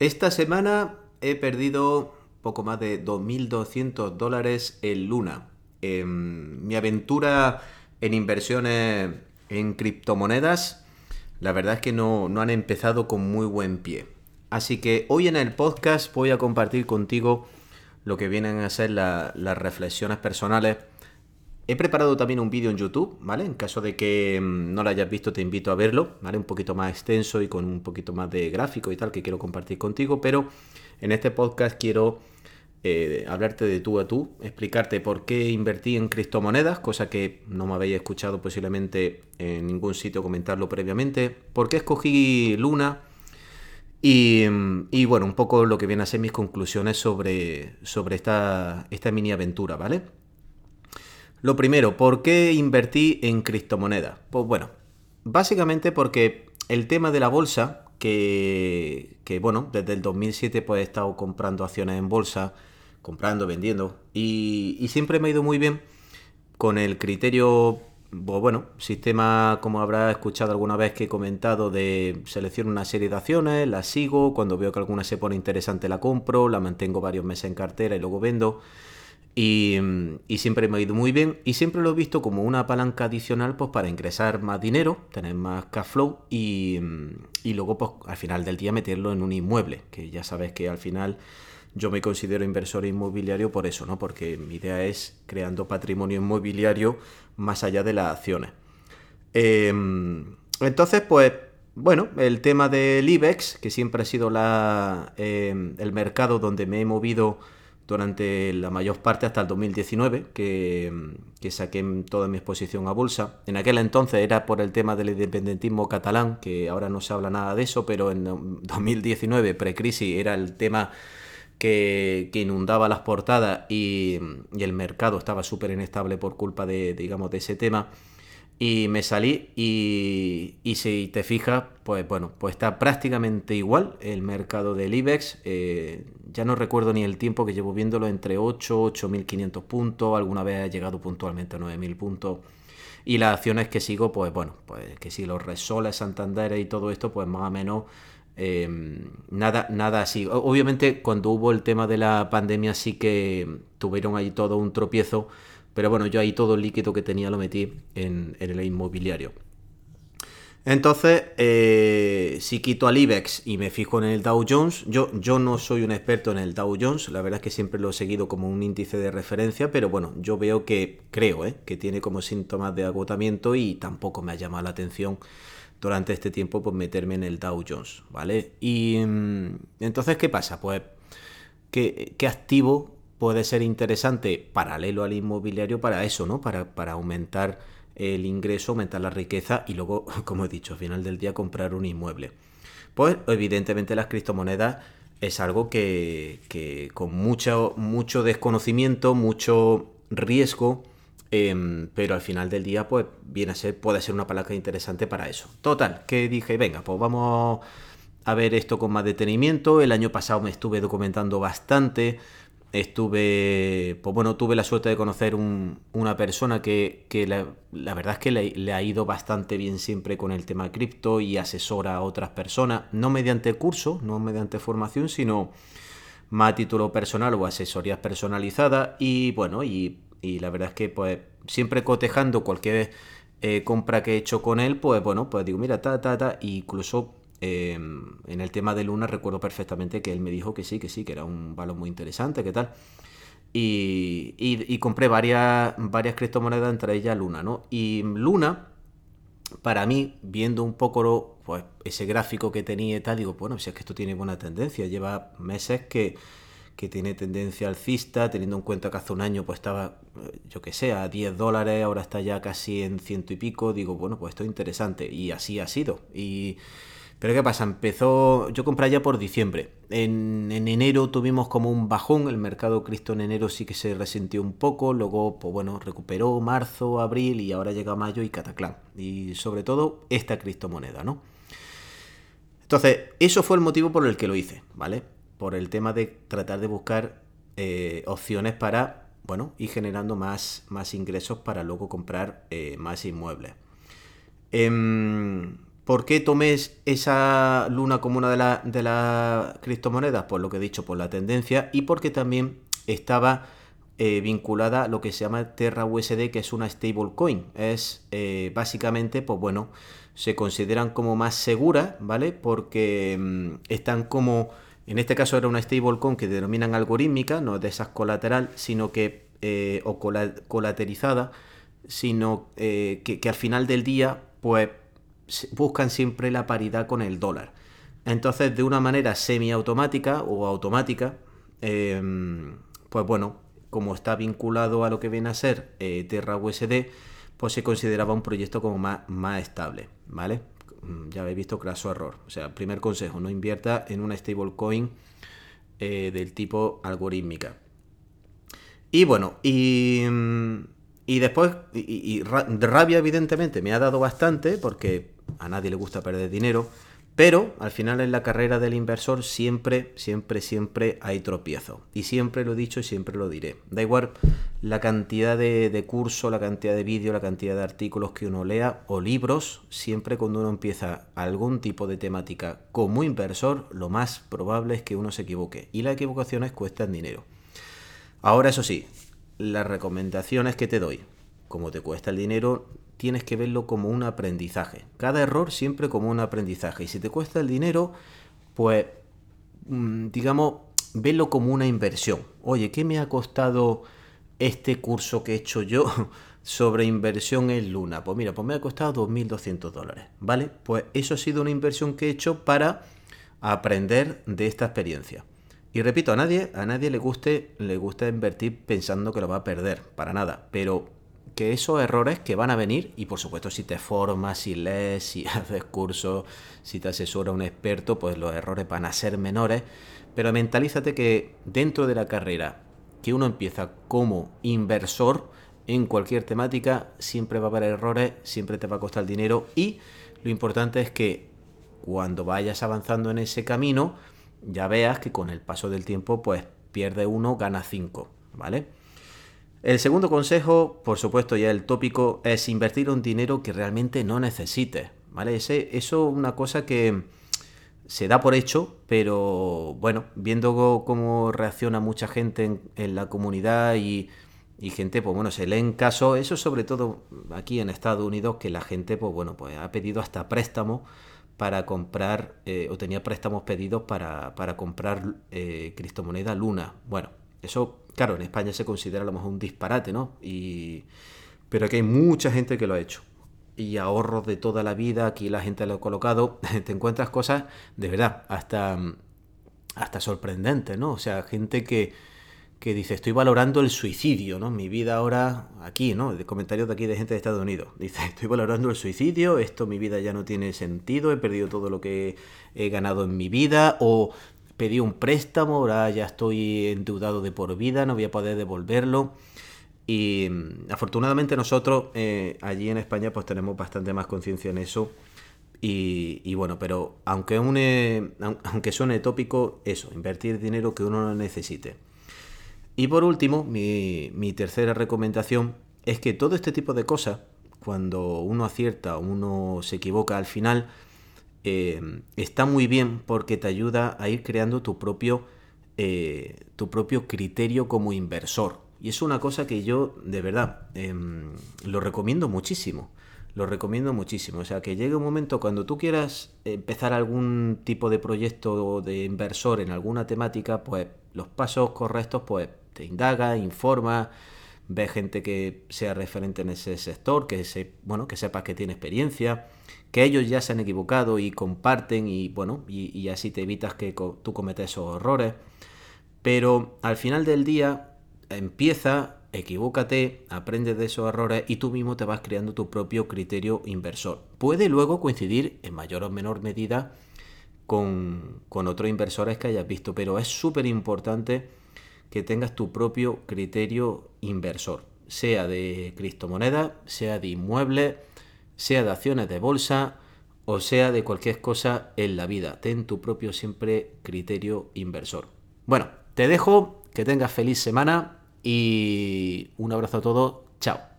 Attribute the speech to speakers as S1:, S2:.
S1: Esta semana he perdido poco más de 2.200 dólares en Luna. Em, mi aventura en inversiones en criptomonedas, la verdad es que no, no han empezado con muy buen pie. Así que hoy en el podcast voy a compartir contigo lo que vienen a ser las reflexiones personales. He preparado también un vídeo en YouTube, ¿vale? En caso de que mm, no lo hayas visto, te invito a verlo, ¿vale? Un poquito más extenso y con un poquito más de gráfico y tal que quiero compartir contigo, pero en este podcast quiero eh, hablarte de tú a tú, explicarte por qué invertí en criptomonedas, cosa que no me habéis escuchado posiblemente en ningún sitio comentarlo previamente, por qué escogí Luna y, bueno, un poco lo que viene a ser mis conclusiones sobre, sobre esta, esta mini aventura, ¿vale? Lo primero, ¿por qué invertí en criptomonedas? Pues bueno, básicamente porque el tema de la bolsa, que, que, bueno, desde el 2007 pues he estado comprando acciones en bolsa, comprando, vendiendo. Y, siempre me ha ido muy bien con el criterio, bueno, sistema como habrá escuchado alguna vez que he comentado de selecciono una serie de acciones, las sigo, cuando veo que alguna se pone interesante la compro, la mantengo varios meses en cartera y luego vendo. Y, siempre me ha ido muy bien y siempre lo he visto como una palanca adicional pues para ingresar más dinero, tener más cash flow y, y luego pues al final del día meterlo en un inmueble, que ya sabes que al final yo me considero inversor inmobiliario por eso, ¿no? Porque mi idea es creando patrimonio inmobiliario más allá de las acciones. Em, entonces, pues, bueno, el tema del IBEX, que siempre ha sido la, em, el mercado donde me he movido durante la mayor parte hasta el 2019, que, que, saqué toda mi exposición a bolsa. En aquel entonces era por el tema del independentismo catalán, que ahora no se habla nada de eso, pero en 2019, precrisis, era el tema que, inundaba las portadas y, el mercado estaba súper inestable por culpa de, digamos, de ese tema. Y me salí y, si te fijas, pues bueno, pues está prácticamente igual el mercado del IBEX. Eh, ya no recuerdo ni el tiempo que llevo viéndolo entre 8, 8.500 puntos, alguna vez ha llegado puntualmente a 9.000 puntos. Y las acciones que sigo, pues bueno, pues que si los Resoles, Santander y todo esto, pues más o menos Em, nada, nada así. Obviamente, cuando hubo el tema de la pandemia, sí que tuvieron ahí todo un tropiezo. Pero bueno, yo ahí todo el líquido que tenía lo metí en, el inmobiliario. Entonces, eh, si quito al IBEX y me fijo en el Dow Jones, yo, yo no soy un experto en el Dow Jones, la verdad es que siempre lo he seguido como un índice de referencia, pero bueno, yo veo que, creo, eh, que tiene como síntomas de agotamiento y tampoco me ha llamado la atención durante este tiempo pues meterme en el Dow Jones, ¿vale? Y mm, entonces, ¿qué pasa? Pues, ¿qué, activo puede ser interesante paralelo al inmobiliario para eso, ¿no? Para, para aumentar el ingreso, aumentar la riqueza y luego, como he dicho, al final del día comprar un inmueble. Pues evidentemente las criptomonedas es algo que, que con mucho, mucho desconocimiento, mucho riesgo, Em, pero al final del día, pues viene a ser, puede ser una palanca interesante para eso. Total, que dije, venga, pues vamos a ver esto con más detenimiento. El año pasado me estuve documentando bastante. Estuve, pues bueno, tuve la suerte de conocer una persona que, la, verdad es que le, ha ido bastante bien siempre con el tema cripto y asesora a otras personas, no mediante curso, no mediante formación, sino más a título personal o asesorías personalizadas. Y bueno, y y la verdad es que pues siempre cotejando cualquier eh, compra que he hecho con él, pues bueno, pues digo, mira, ta, ta, ta, incluso em, en el tema de Luna recuerdo perfectamente que él me dijo que sí, que sí, que era un valor muy interesante, que tal. Y, compré varias, varias criptomonedas, entre ellas Luna, ¿no? Y Luna, para mí, viendo un poco pues, ese gráfico que tenía y tal, digo, bueno, si es que esto tiene buena tendencia, lleva meses que que tiene tendencia alcista, teniendo en cuenta que hace un año pues estaba, yo que sé, a 10 dólares, ahora está ya casi en ciento y pico, digo, bueno, pues esto es interesante, y así ha sido. Y... Pero ¿qué pasa? Empezó, yo compré ya por diciembre. En, enero tuvimos como un bajón, el mercado Cristo en enero sí que se resintió un poco, luego, pues bueno, recuperó marzo, abril y ahora llega mayo y cataclán. Y sobre todo esta criptomoneda, ¿no? Entonces, eso fue el motivo por el que lo hice, ¿vale? por el tema de tratar de buscar eh, opciones para, bueno, ir generando más, más ingresos para luego comprar eh, más inmuebles. Em, ¿Por qué tomé esa luna como una de, las de las criptomonedas? Por lo que he dicho, por la tendencia y porque también estaba eh, vinculada a lo que se llama Terra USD, que es una stablecoin. Es eh, básicamente, pues bueno, se consideran como más seguras, ¿vale? Porque mm, están como, en este caso era una stablecoin que denominan algorítmica, no de esas colateral, sino que, eh, o colaterizada, sino que, que al final del día, pues buscan siempre la paridad con el dólar. Entonces, de una manera semiautomática o automática, em, pues bueno, como está vinculado a lo que viene a ser eh, Terra USD, pues se consideraba un proyecto como más, más estable, ¿vale? Mm, ya habéis visto craso error. O sea, primer consejo, no invierta en una stablecoin eh, del tipo algorítmica. Y bueno, y, mm, y después, y, rabia evidentemente me ha dado bastante, porque a nadie le gusta perder dinero, pero al final en la carrera del inversor siempre, siempre, siempre hay tropiezo. Y siempre lo he dicho y siempre lo diré. Da igual la cantidad de, de cursos, la cantidad de vídeos, la cantidad de artículos que uno lea o libros, siempre cuando uno empieza algún tipo de temática como inversor, lo más probable es que uno se equivoque. Y las equivocaciones cuestan dinero. Ahora eso sí, las recomendaciones que te doy, como te cuesta el dinero, tienes que verlo como un aprendizaje. Cada error siempre como un aprendizaje. Y si te cuesta el dinero, pues, mm, digamos, verlo como una inversión. Oye, ¿qué me ha costado este curso que he hecho yo sobre inversión en Luna? Pues mira, pues me ha costado 2.200 dólares, ¿vale? Pues eso ha sido una inversión que he hecho para aprender de esta experiencia. Y repito, a nadie, a nadie le guste, le gusta invertir pensando que lo va a perder, para nada. Pero que esos errores que van a venir, y por supuesto si te formas, si lees, si haces cursos, si te asesora un experto, pues los errores van a ser menores, pero mentalízate que dentro de la carrera que uno empieza como inversor en cualquier temática, siempre va a haber errores, siempre te va a costar dinero y lo importante es que cuando vayas avanzando en ese camino, ya veas que con el paso del tiempo, pues pierde uno, gana cinco, ¿vale? El segundo consejo, por supuesto, ya el tópico, es invertir un dinero que realmente no necesites. ¿Vale? Ese, eso es una cosa que se da por hecho, pero bueno, viendo cómo reacciona mucha gente en, la comunidad y, gente, pues bueno, se leen casos, eso sobre todo aquí en Estados Unidos, que la gente, pues bueno, pues ha pedido hasta préstamos para comprar, eh, o tenía préstamos pedidos para, comprar eh, criptomoneda Luna. Bueno, eso Claro, en España se considera a lo mejor un disparate, ¿no? Y... Pero aquí hay mucha gente que lo ha hecho. Y ahorros de toda la vida, aquí la gente lo ha colocado. Te encuentras cosas de verdad, hasta, hasta sorprendentes, ¿no? O sea, gente que, que dice, estoy valorando el suicidio, ¿no? Mi vida ahora, aquí, ¿no? De comentarios de aquí de gente de Estados Unidos. Dice, estoy valorando el suicidio, esto mi vida ya no tiene sentido, he perdido todo lo que he ganado en mi vida, o pedí un préstamo, ahora ya estoy endeudado de por vida, no voy a poder devolverlo. Y mm, afortunadamente nosotros eh, allí en España pues tenemos bastante más conciencia en eso. Y, bueno, pero aunque, aunque suene tópico, eso, invertir dinero que uno no necesite. Y por último, mi, mi tercera recomendación es que todo este tipo de cosas, cuando uno acierta o uno se equivoca al final, eh, está muy bien porque te ayuda a ir creando tu propio, eh, tu propio criterio como inversor. Y es una cosa que yo, de verdad, em, lo recomiendo muchísimo. Lo recomiendo muchísimo. O sea, que llegue un momento cuando tú quieras empezar algún tipo de proyecto de inversor en alguna temática, pues los pasos correctos, pues indaga, informa, ve gente que sea referente en ese sector, que, se, bueno, que sepas que tiene experiencia, que ellos ya se han equivocado y comparten y bueno, y, así te evitas que tú cometas esos errores. Pero al final del día empieza, equivócate, aprende de esos errores y tú mismo te vas creando tu propio criterio inversor. Puede luego coincidir en mayor o menor medida con, con otros inversores que hayas visto, pero es súper importante que tengas tu propio criterio inversor, sea de criptomonedas, sea de inmuebles, sea de acciones de bolsa o sea de cualquier cosa en la vida. Ten tu propio siempre criterio inversor. Bueno, te dejo, que tengas feliz semana y un abrazo a todos. Chao.